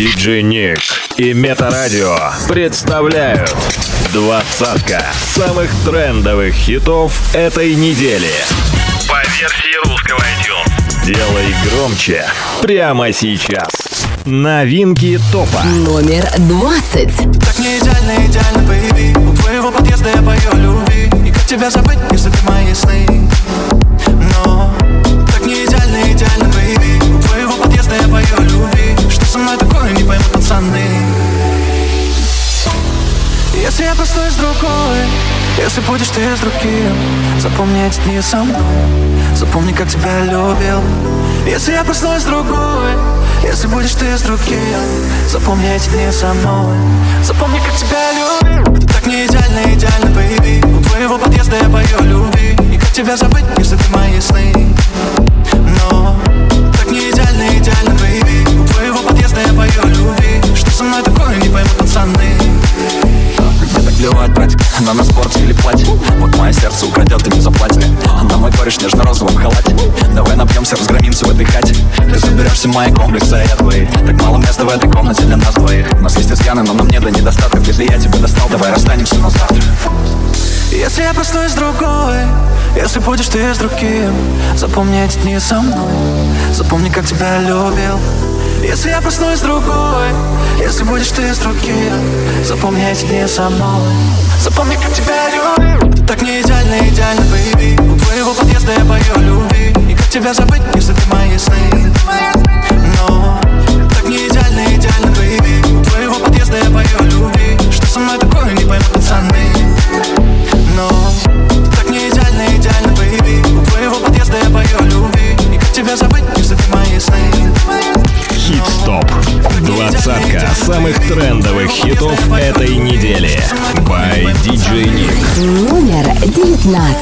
Диджей Ник и Метарадио представляют двадцатка самых трендовых хитов этой недели. По версии русского iTunes. Делай громче прямо сейчас. Новинки топа. Номер двадцать. Так не идеально, идеально, baby У твоего подъезда я пою любви И как тебя забыть, если ты мои сны Но пацаны. Если я простой с другой Если будешь ты с другим Запомни эти дни со мной. Запомни, как тебя любил. Если я простой с другой Если будешь ты с другим Запомни эти дни со мной. Запомни, как тебя любил. Так не идеально, идеально, бэйби У твоего подъезда я пою любви. И как тебя забыть, если ты мои сны? Но так не идеально, идеально, бэйби У твоего подъезда я пою любви плевать, братик, на на спорт или платье Вот мое сердце украдет и не заплатит. На мой кореш в нежно-розовом халате. Давай напьемся, разгромимся в этой хате Ты заберешь все мои комплексы, а я твои Так мало места в этой комнате для нас двоих. У нас есть изъяны, но нам не до недостатков. Если я тебя достал, давай расстанемся на завтра. Если я простой с другой Если будешь ты с другим Запомни эти дни со мной. Запомни, как тебя любил Если я простой с другой Если будешь ты с другим Запомни эти дни со мной Запомни, как тебя любил Так не идеально, идеально, baby У твоего подъезда я пою любви. И как тебя забыть, если ты мои сны? Но так не идеально, идеально, baby У твоего подъезда я пою любви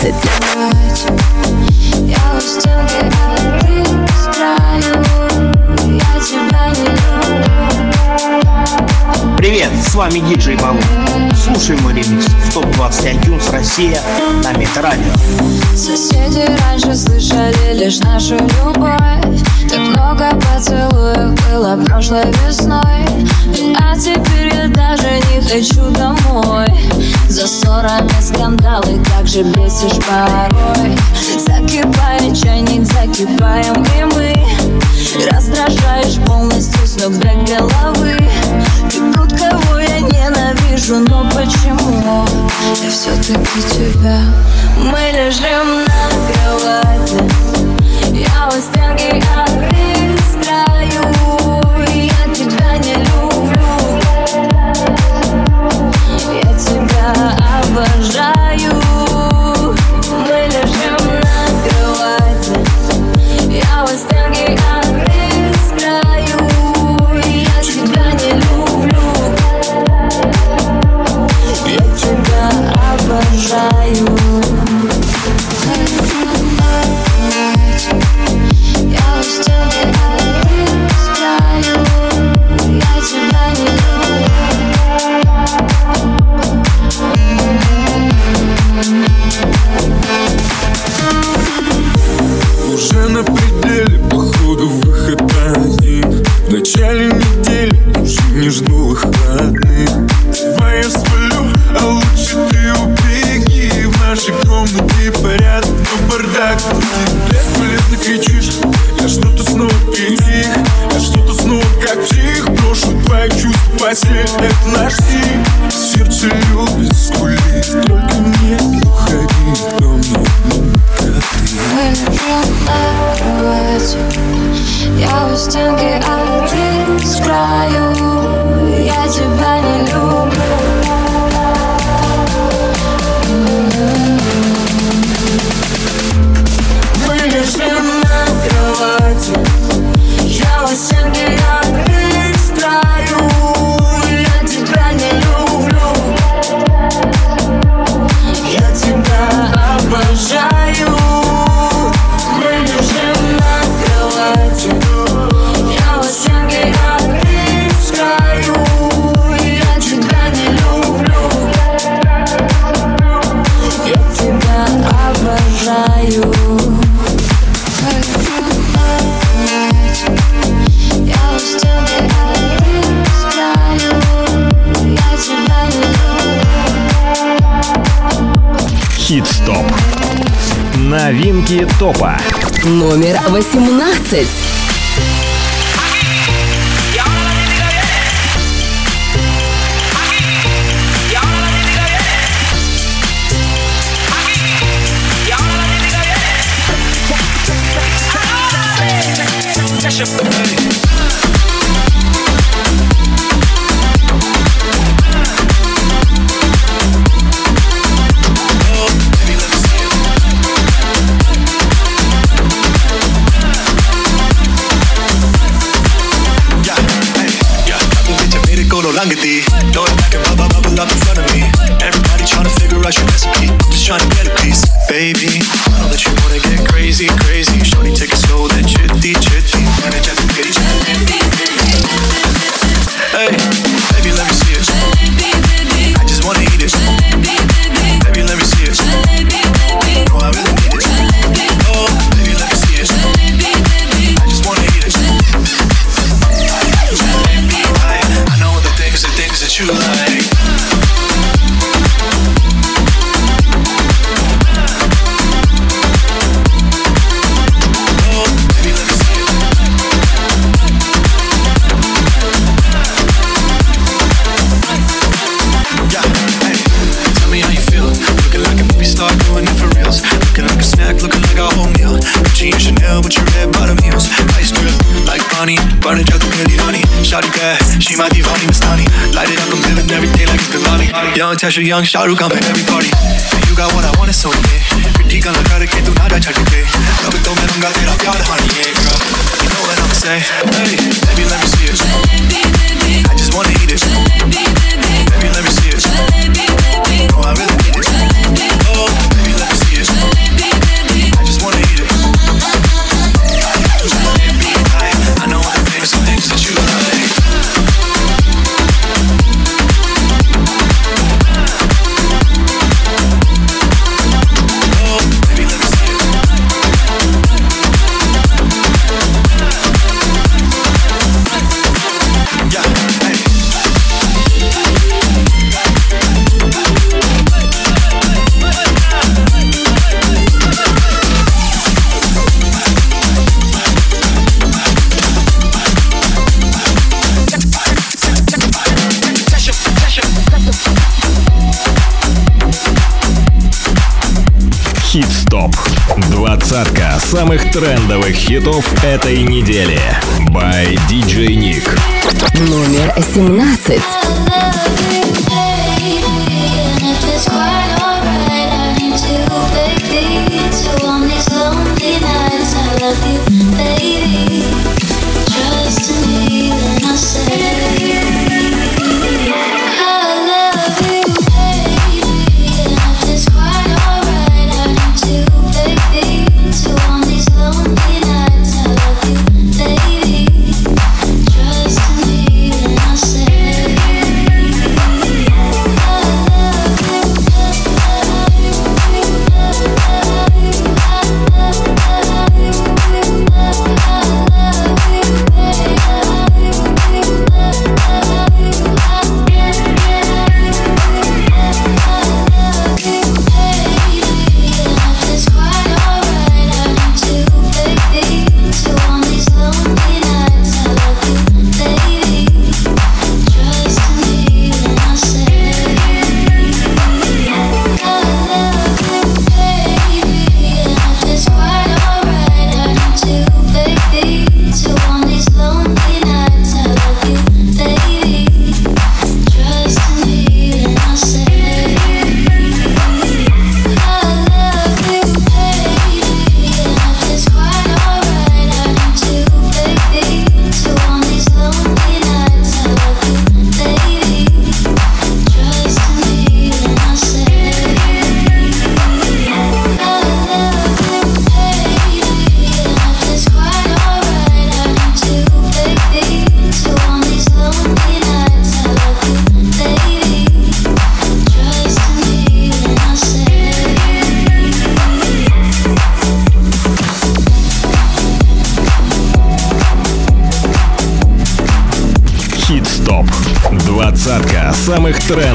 люблю Привет, с вами диджей Балу. Слушай мой ремикс в ТОП-20 iTunes Россия на Метарадио. Соседи раньше слышали лишь нашу любовь. Так много поцелуев было прошлой весной. А теперь я даже не хочу домой. За ссорами скандалы, как же бесишь порой. Закипает чайник, закипаем и мы. Раздражаешь полностью ног до головы. Тот, кого я ненавижу, но почему? Я все-таки тебя. Мы лежим на кровати. Я у стенки, а Я тебя не люблю номер 18. Shut Kesha Young, Shah Rukh, I'm at every party. самых трендовых хитов этой недели. By DJ Nick. Номер 17.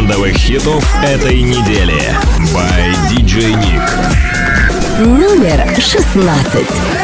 трендовых хитов этой недели. By DJ Nick. Номер шестнадцать.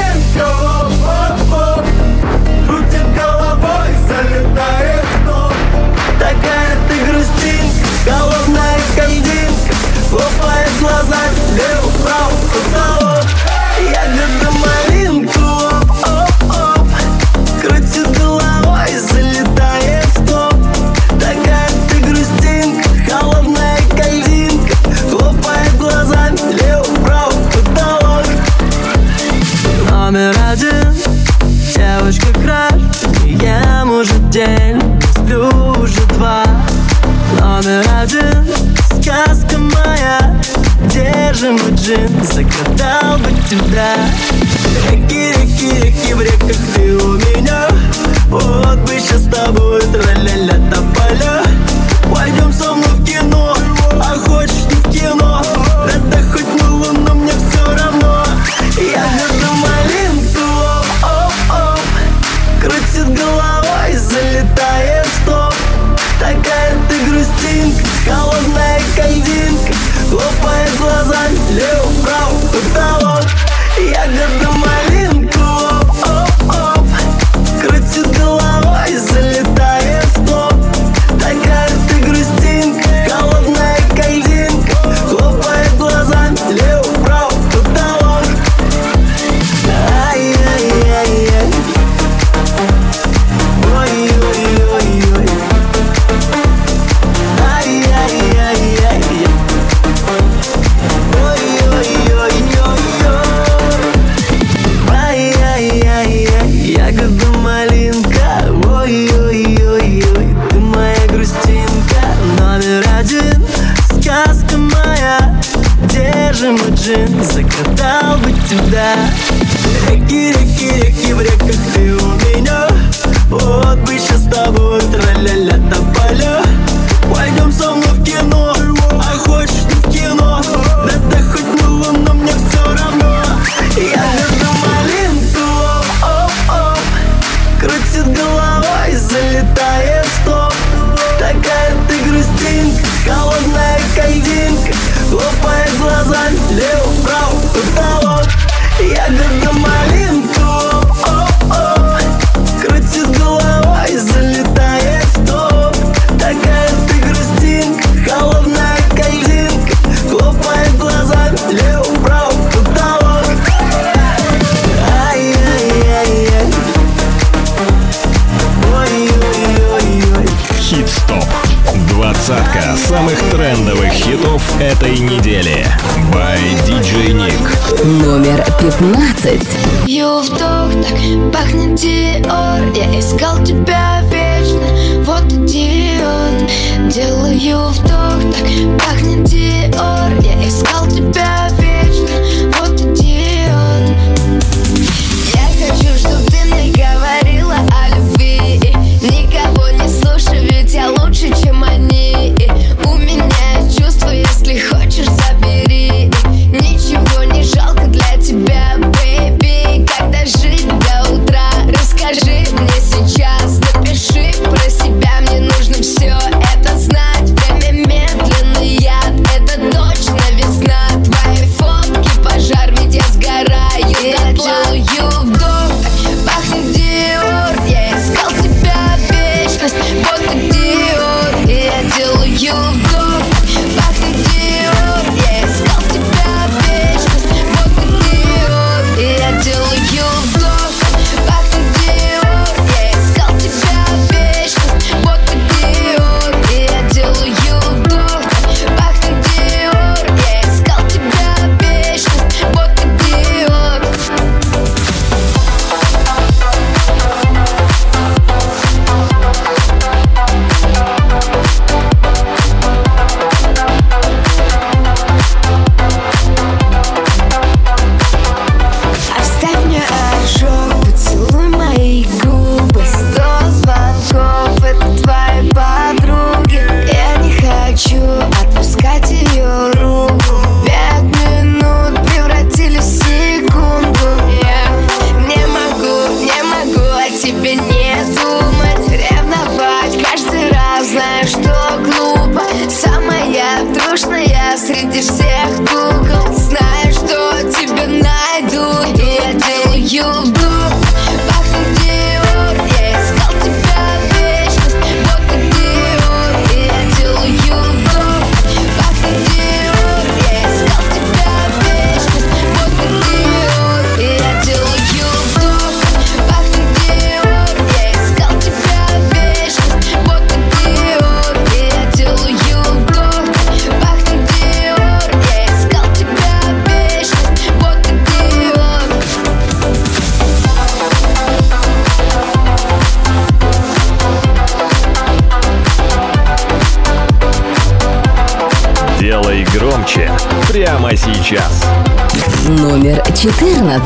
этой недели. By DJ Nick. Номер 15. Ее вдох так пахнет Диор. Я искал тебя вечно, вот идиот. Делаю вдох так пахнет Диор. Я искал тебя вечно.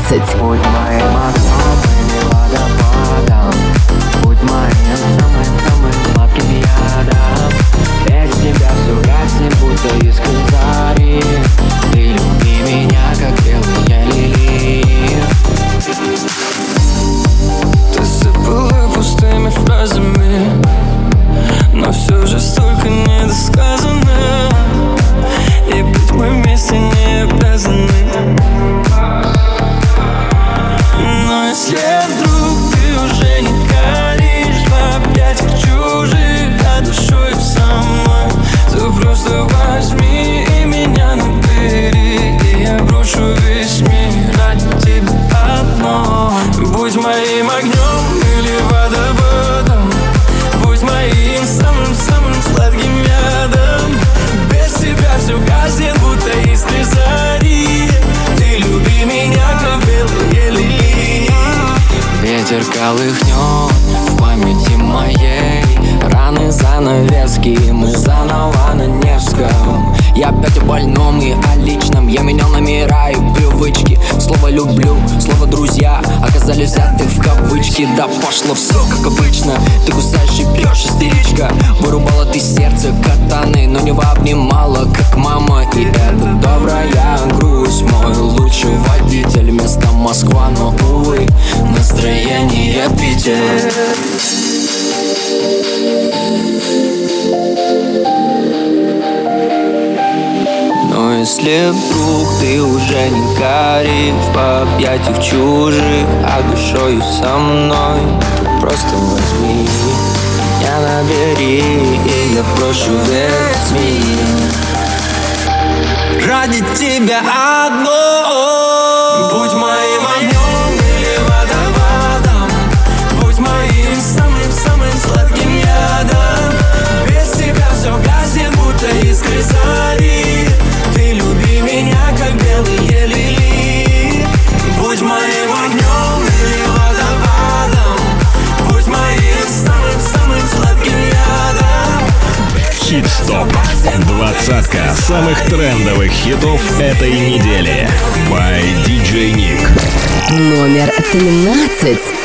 11. колыхнет в памяти моей. Раны занавески, мы заново на Невском. Я опять о больном и о личном Я менял номера и привычки. Слово «люблю», слово «друзья» Оказались взяты в кавычки. Да пошло все горит в объятиях чужих А душою со мной. Ты просто возьми Меня на набери, и я прошу, верь Ради тебя одно Будь моей ТОП. Двадцатка самых трендовых хитов этой недели. By DJ Nick. Номер тринадцать.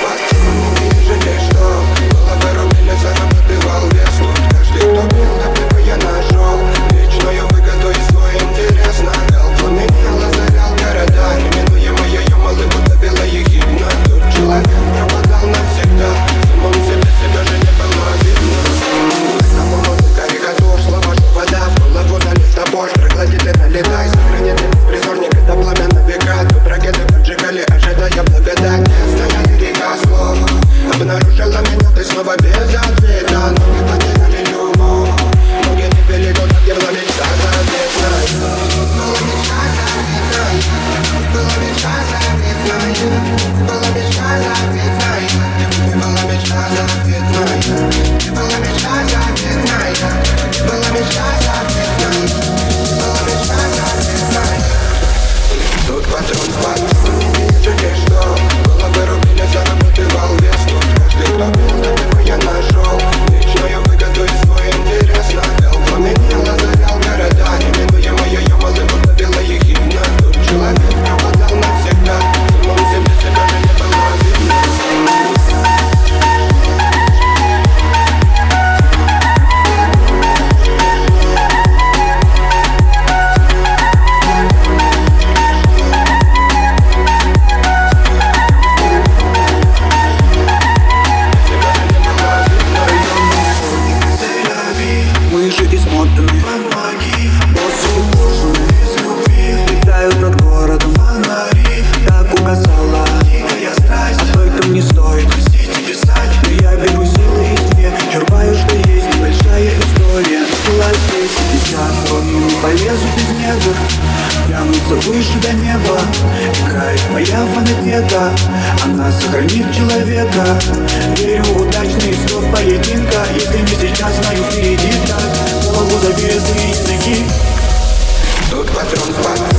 если без полезу без недр Тянутся выше до неба Играет моя фанатета Она сохранит человека Верю в удачный исход поединка Если не сейчас, знаю впереди так Голову забили языки Тут патрон в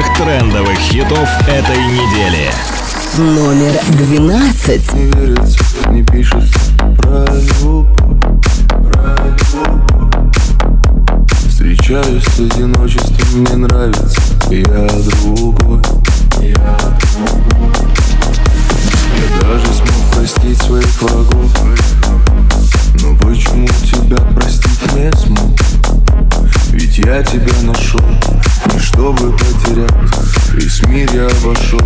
самых трендовых хитов этой недели. Номер двенадцать. Не верится, не пишется про любовь, про любовь. Встречаюсь с одиночеством, мне нравится, я другой. Я другой. Я даже смог простить своих врагов, но почему тебя простить не смог? Ведь я тебя нашел, чтобы потерять Весь мир я обошел.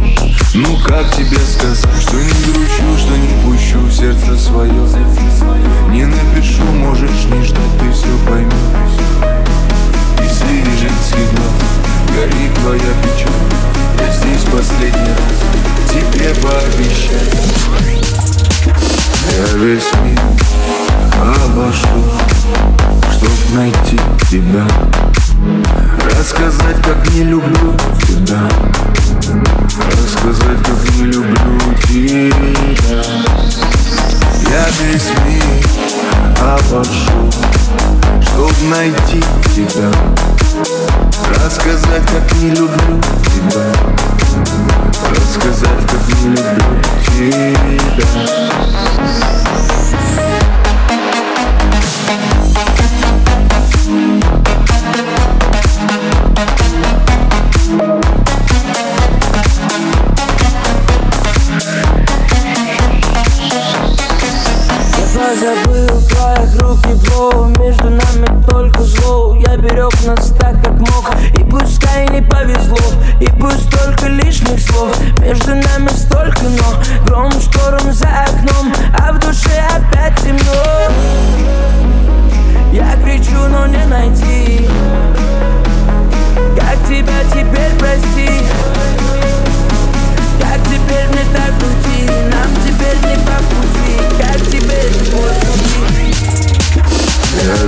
Ну как тебе сказать, что не гручу, что не пущу в сердце свое? Не напишу, можешь не ждать, ты все поймешь И среди женских глаз горит твоя печаль. Я здесь последний раз тебе пообещаю. Я весь мир обошел Чтоб найти тебя Рассказать, как не люблю тебя. Рассказать, как не люблю тебя. Я весь мир обошел Чтоб найти тебя. Рассказать, как не люблю тебя. Рассказать, как не люблю тебя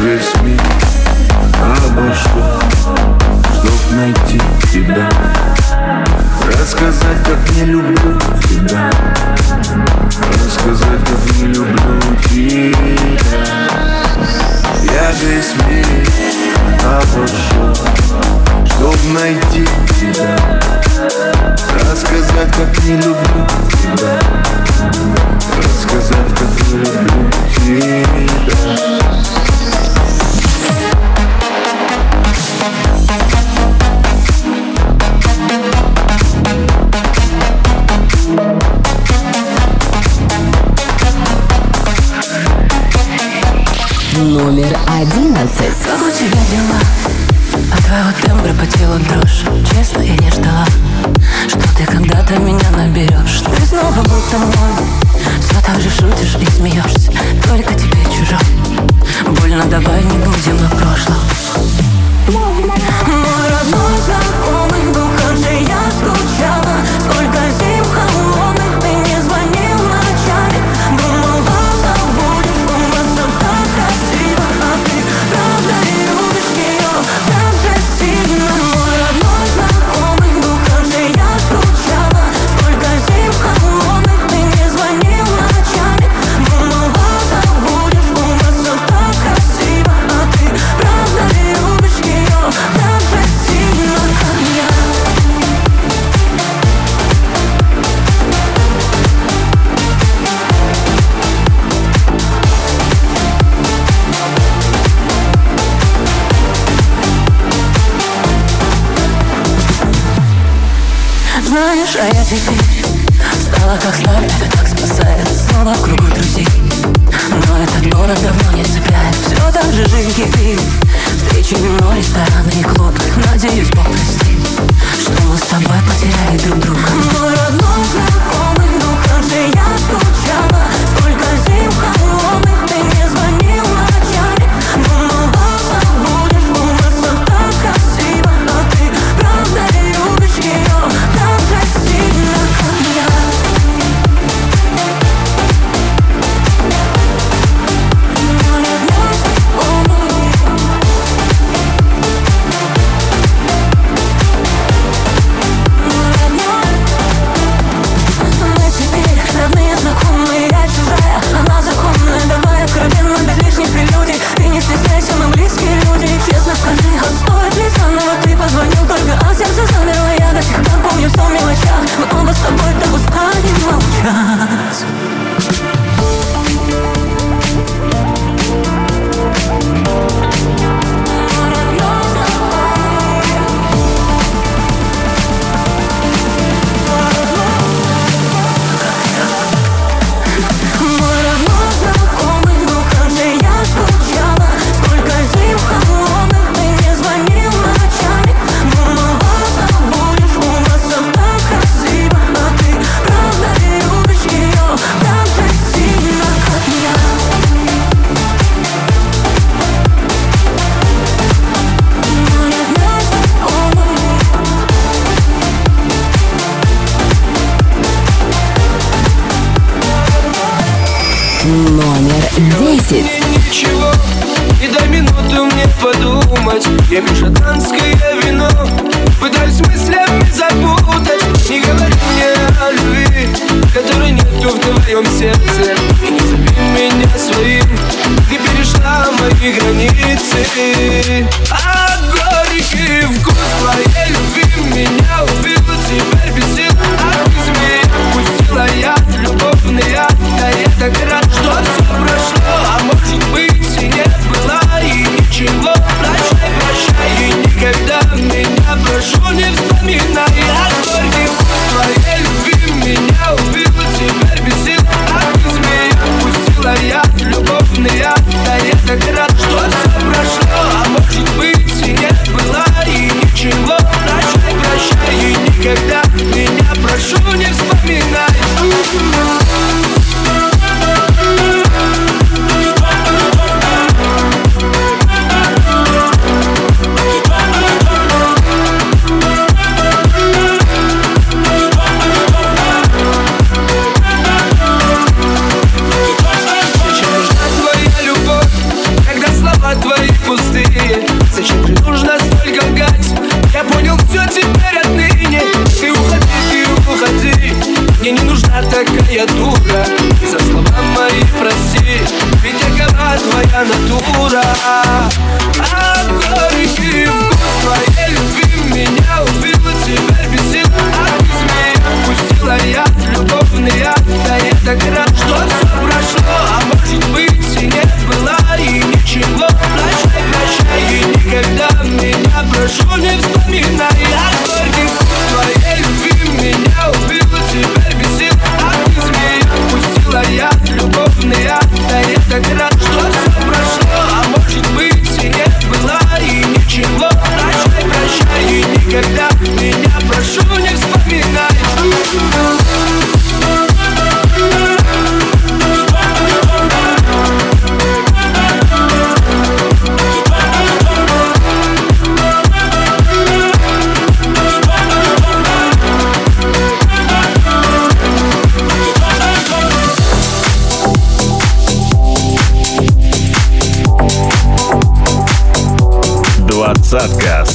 весь мир обошел Чтоб найти тебя. Рассказать, как не люблю тебя. Рассказать, как не люблю тебя. Я весь мир обошел Чтоб найти тебя. Рассказать, как не люблю тебя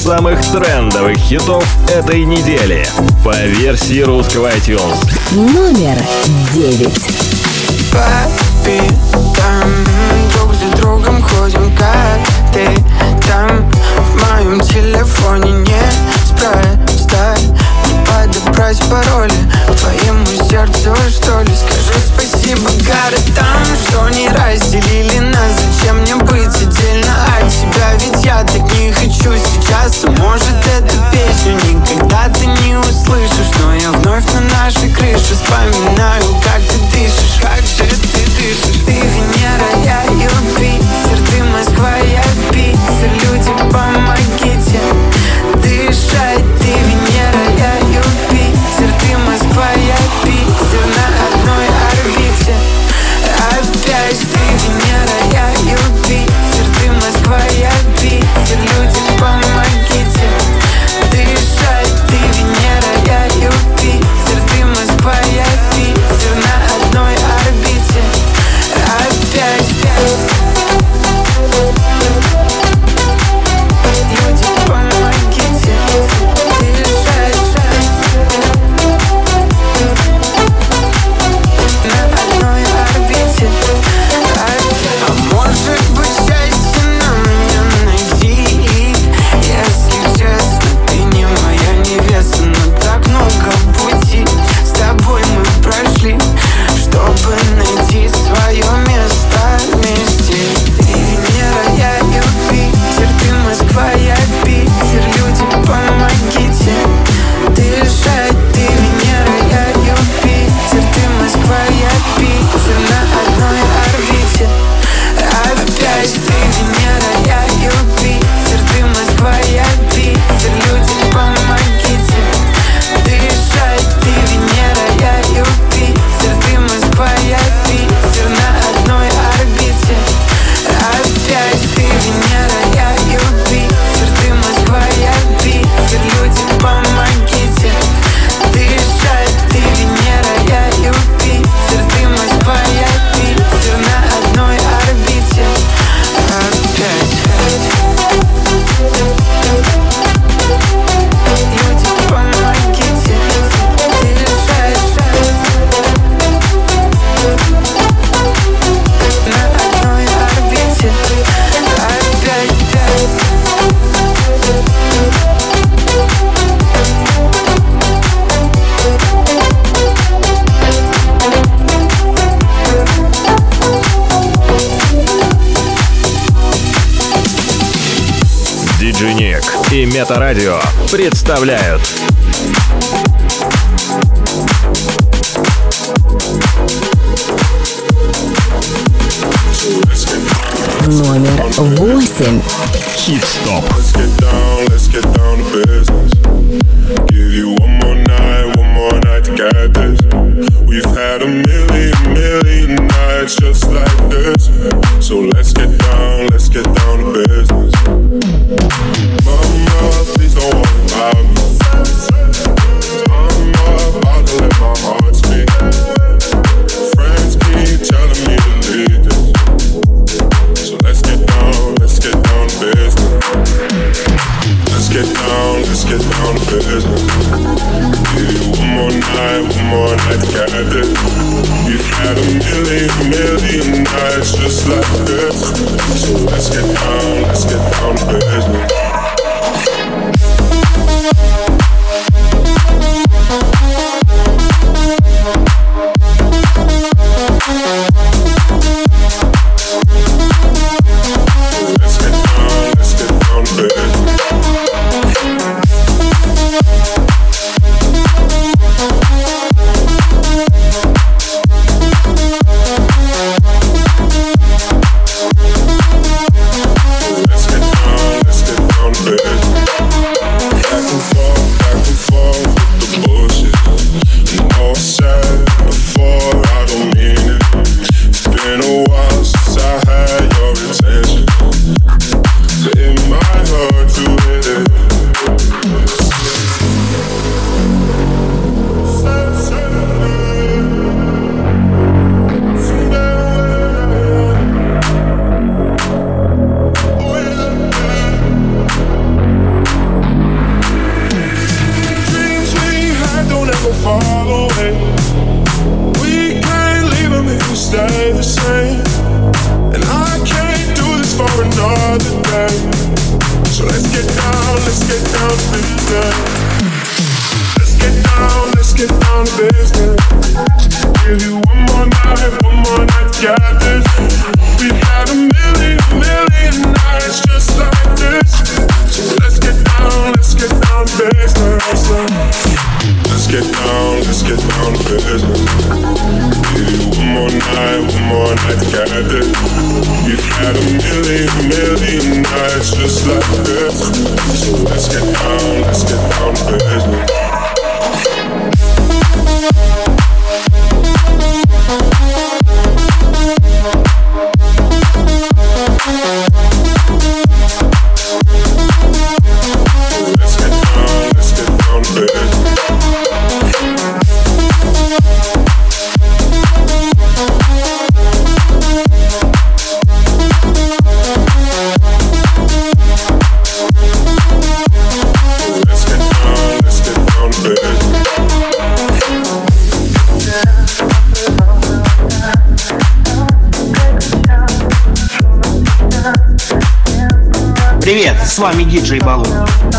самых трендовых хитов этой недели. По версии русского iTunes. Номер девять. Твоему сердцу, что ли, скажи спасибо не по городам Что не разделили нас. Зачем мне быть отдельно от тебя? Ведь я так не хочу сейчас. Может эту песню никогда ты не услышишь. Но я вновь на нашей крыше Вспоминаю, как ты дышишь. Как же ты дышишь? Ты Венера, я Юпитер Ты Москва, я Питер. Люди, помогите. Дышать. Планета Радио представляют. Номер восемь. Хит-стоп. Let's get down, let's get down to business. Give you one more night, one more night to get this. We've had a million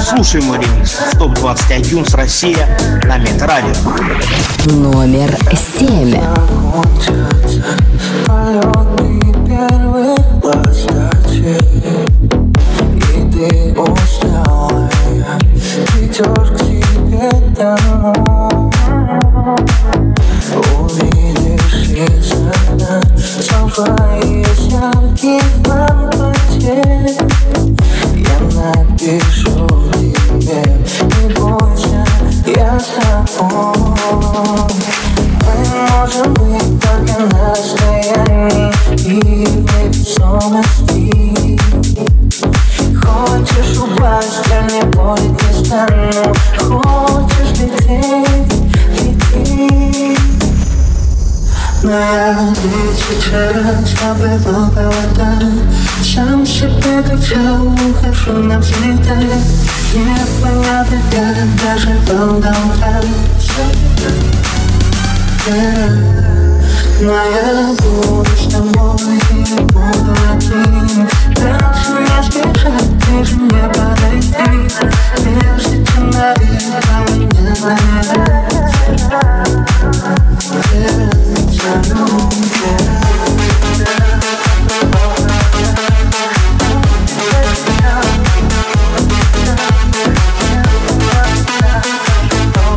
Слушаем релиз ТОП-21 с Россия на Метрадио. Номер 7. Хочешь упасть, я будет, не стану Хочешь лететь, лети Надо сейчас побывал по вода Сам себе кричал, ухожу навсегда не была даже волновала Но я буду с тобой и буду один Дальше не сбежать, ближе не подойти Между тем навека мне занять Сердце любит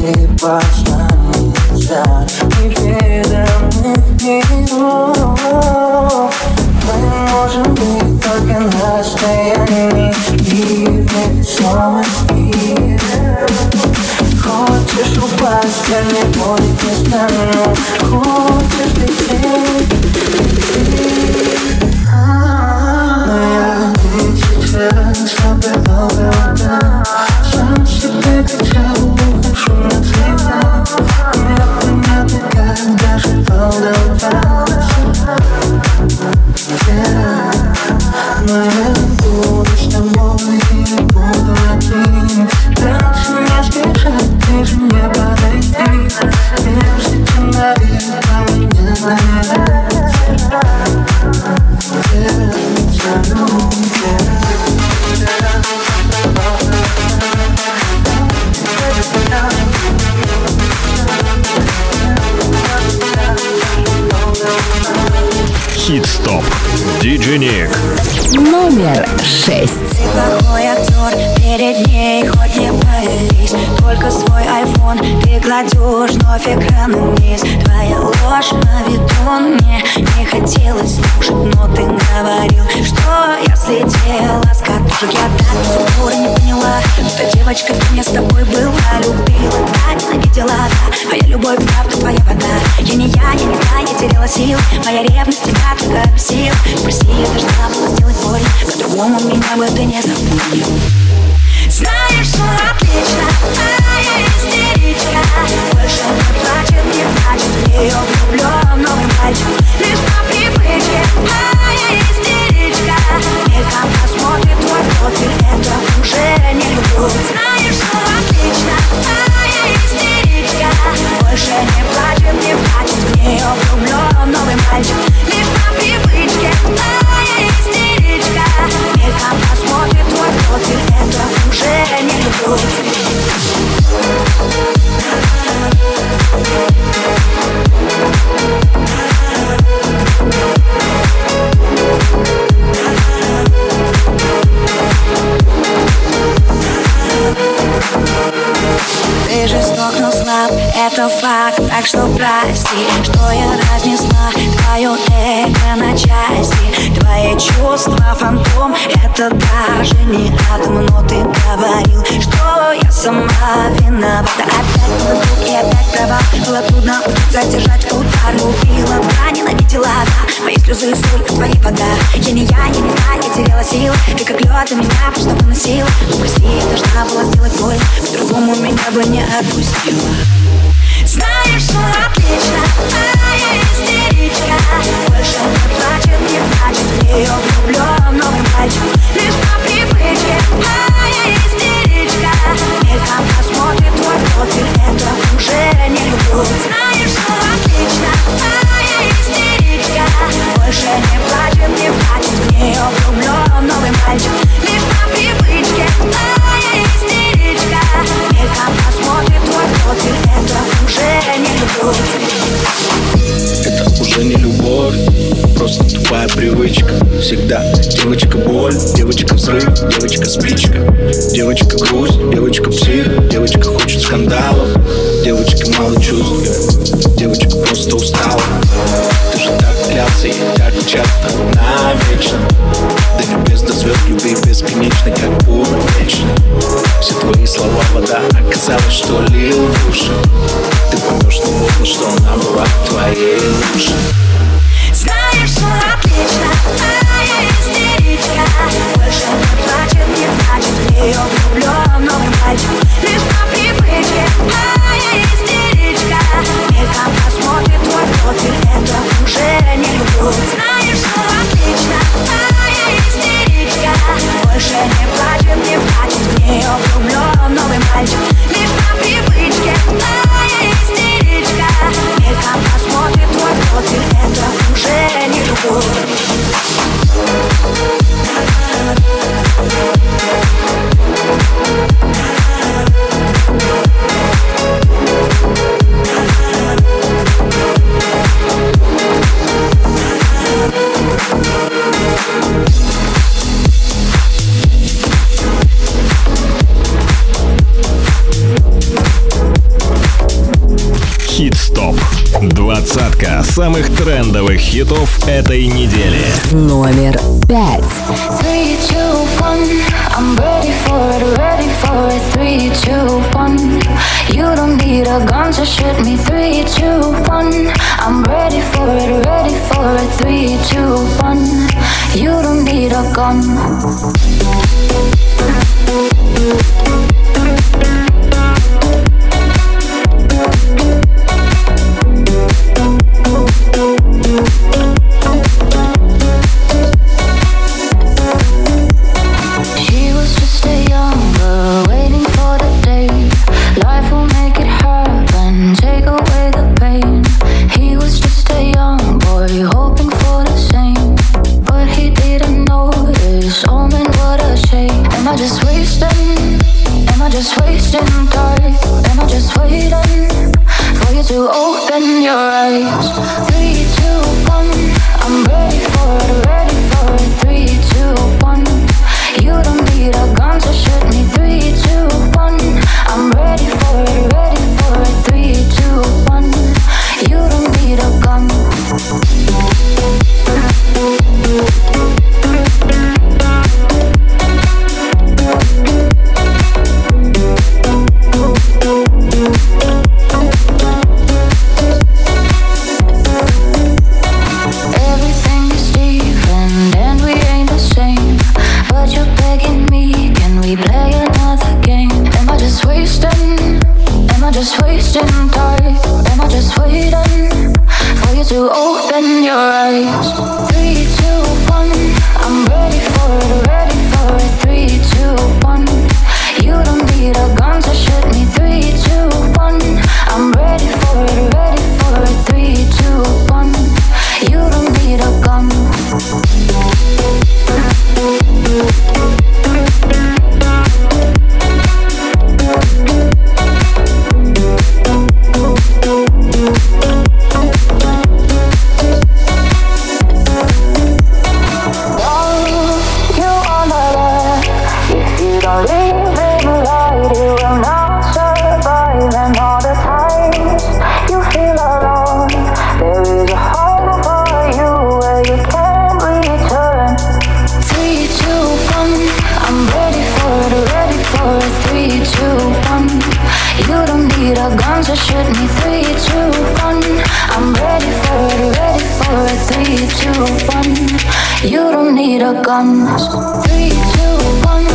Ты посланница неведомых миров Мы можем быть только на И снова Хочешь упасть, я не будет не стану. Хочешь лететь, Ты жесток, но слаб, это факт Так что прости, что я разнесла чувства фантом. Это даже не атом Но ты говорил, что я сама виновата. Опять мой друг и опять права. Было трудно задержать удар. Любила, да, ненавидела, да Мои слезы соль, твои вода Я не я, не та, я теряла сил Ты как лед, ты меня просто выносил Ну прости, я должна была сделать боль. По-другому меня бы не отпустила что отлично, а я истеричка. Больше не плачет, не плачет. В нее влюблен новый мальчик Лишь по привычке, а я истеричка Мельком посмотрит твой профиль Это уже не любовь. Знаешь, отлично, а я истеричка. Больше не плачет, не плачет. В нее влюблен новый мальчик. Лишь по привычке, а я истеричка Мельком посмотрит твой профиль. Это уже не любовь. Это уже не любовь. Просто тупая привычка. Всегда девочка боль, девочка взрыв, девочка спичка. Девочка грусть, девочка псих, девочка хочет скандалов. Девочка мало чувств, девочка просто устала. Ты же так клялся и так часто навечно. До небес, до звезд, любви бесконечно, как пура вечно Все твои слова вода, оказалось, что лил в уши Ты поймешь, но можно, что она была твоей Just wasting time. guns are shoot me three, two, one. I'm ready for it, ready for it, three, two, one. You don't need a gun. Three, two, one.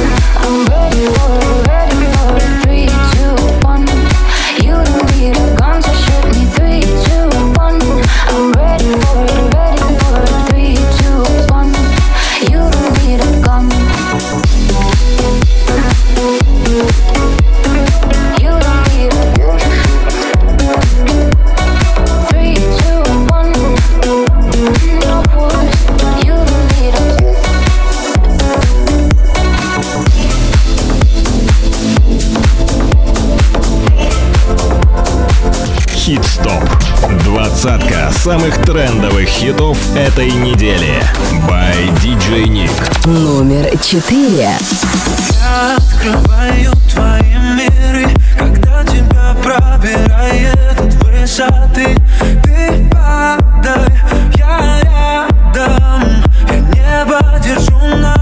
I'm ready for it, ready for it, three. самых трендовых хитов этой недели. By DJ Nick. Номер четыре. Я открываю твои миры, когда тебя пробирает от высоты. Ты падай, я рядом, я небо держу на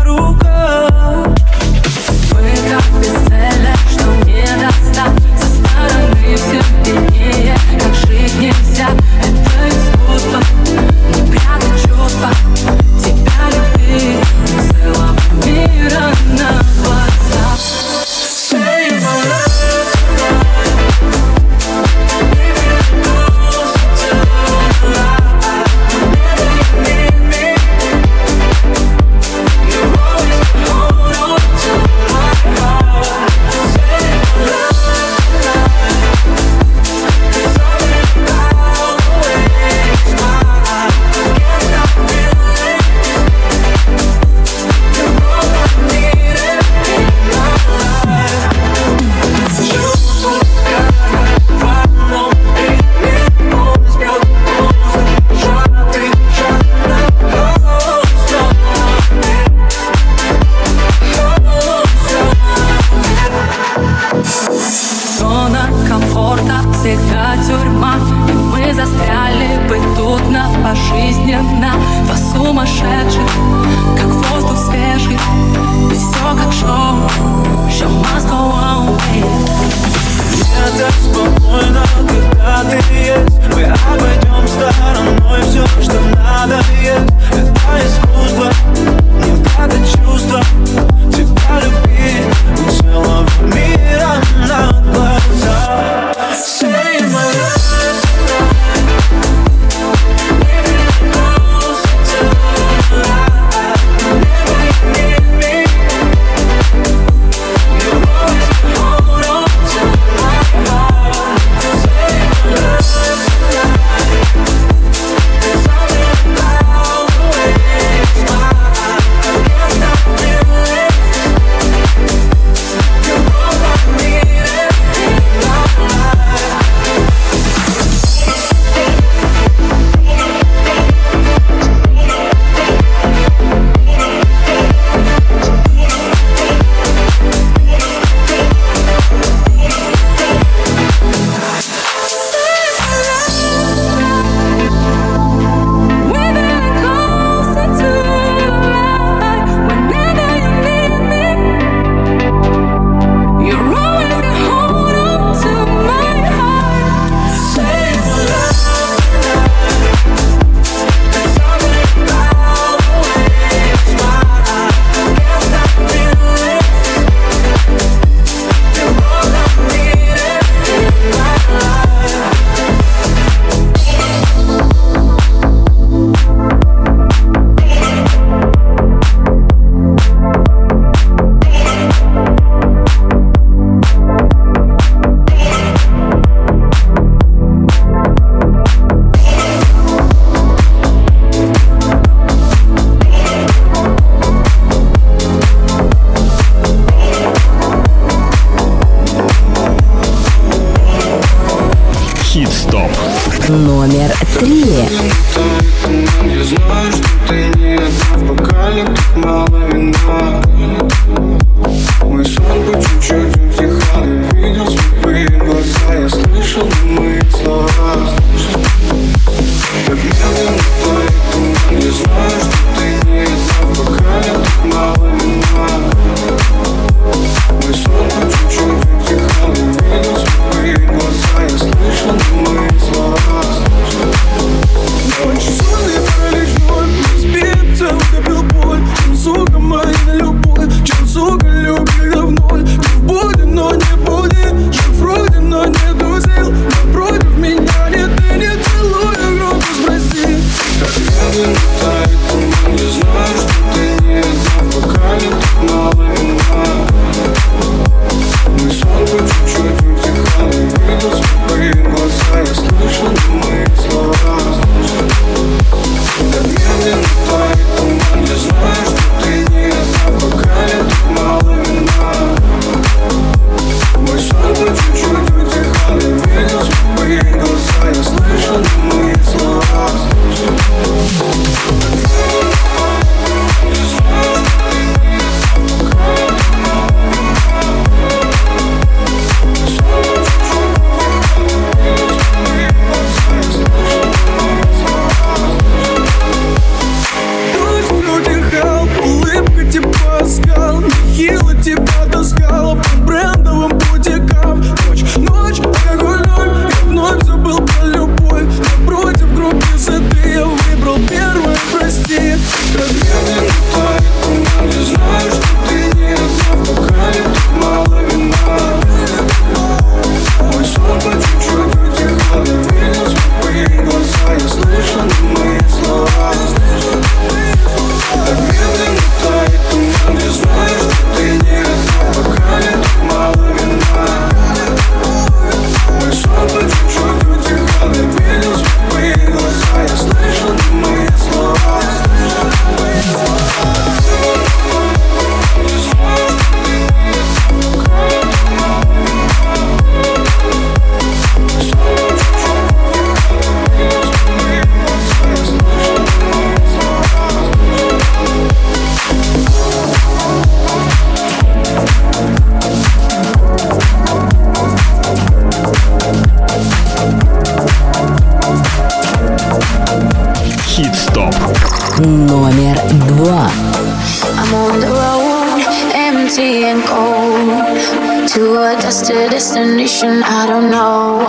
the road, empty and cold. To a dusty destination, I don't know.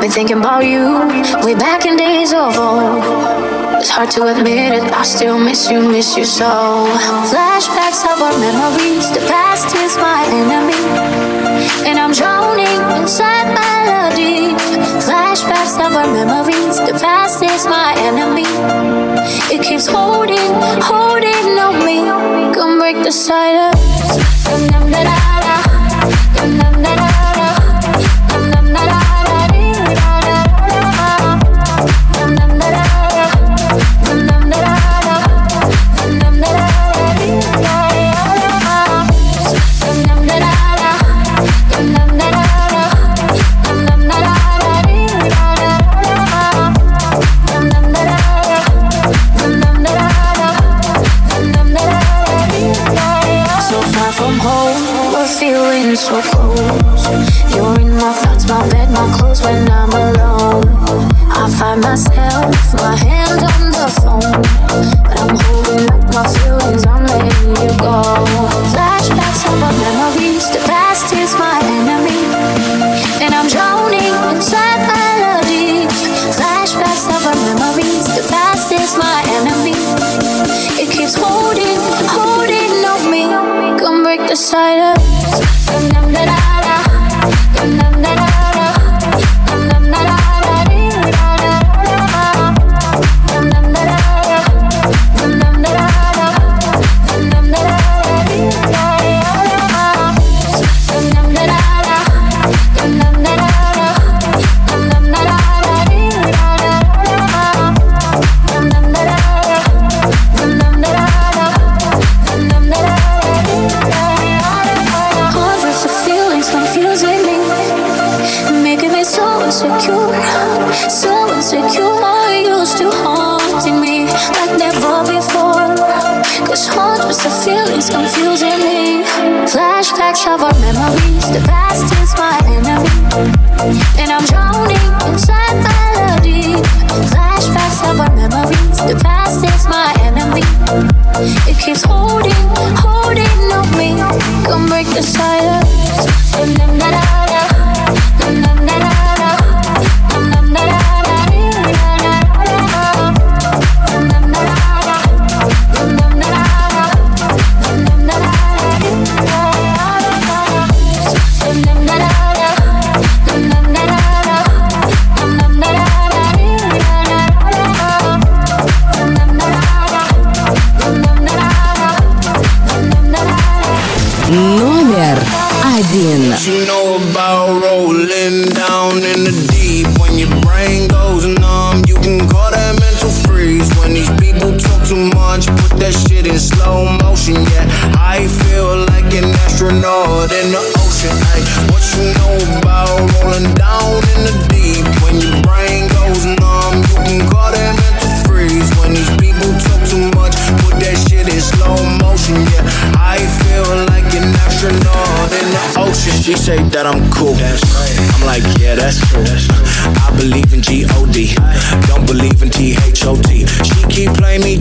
Been thinking about you, way back in days of old. It's hard to admit it, I still miss you, miss you so. Flashbacks of our memories, the past is my enemy. And I'm drowning inside melodies of our memories. The past is my enemy. It keeps holding, holding on me. Come break the silence. so close. You're in my thoughts, my bed, my clothes when I'm alone. I find myself, my hand on the phone. But I'm holding up my feelings, I'm letting you go. Flashbacks of my memories.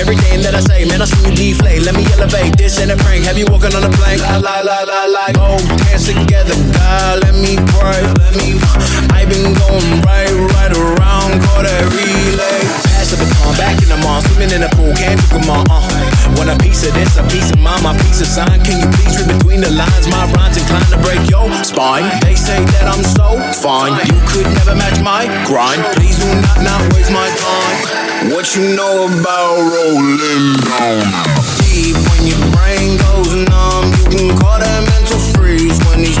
Everything that I say, man, I smooth deflate. Let me elevate this and a prank. Have you walking on a plank? La la la la la. Both hands together, God, let me pray. Let me. I've been going right, right around, call that relay pass the baton back in the mall, swimming in a pool, can't drink them all. Uh. Want a piece of this, a piece of mine, my piece of sign. Can you please read between the lines? My rhymes inclined to break your spine. They say that I'm so fine, you could never match my grind. Please do not not waste my time. What you know about rolling down? Deep when your brain goes numb, you can call that mental freeze when these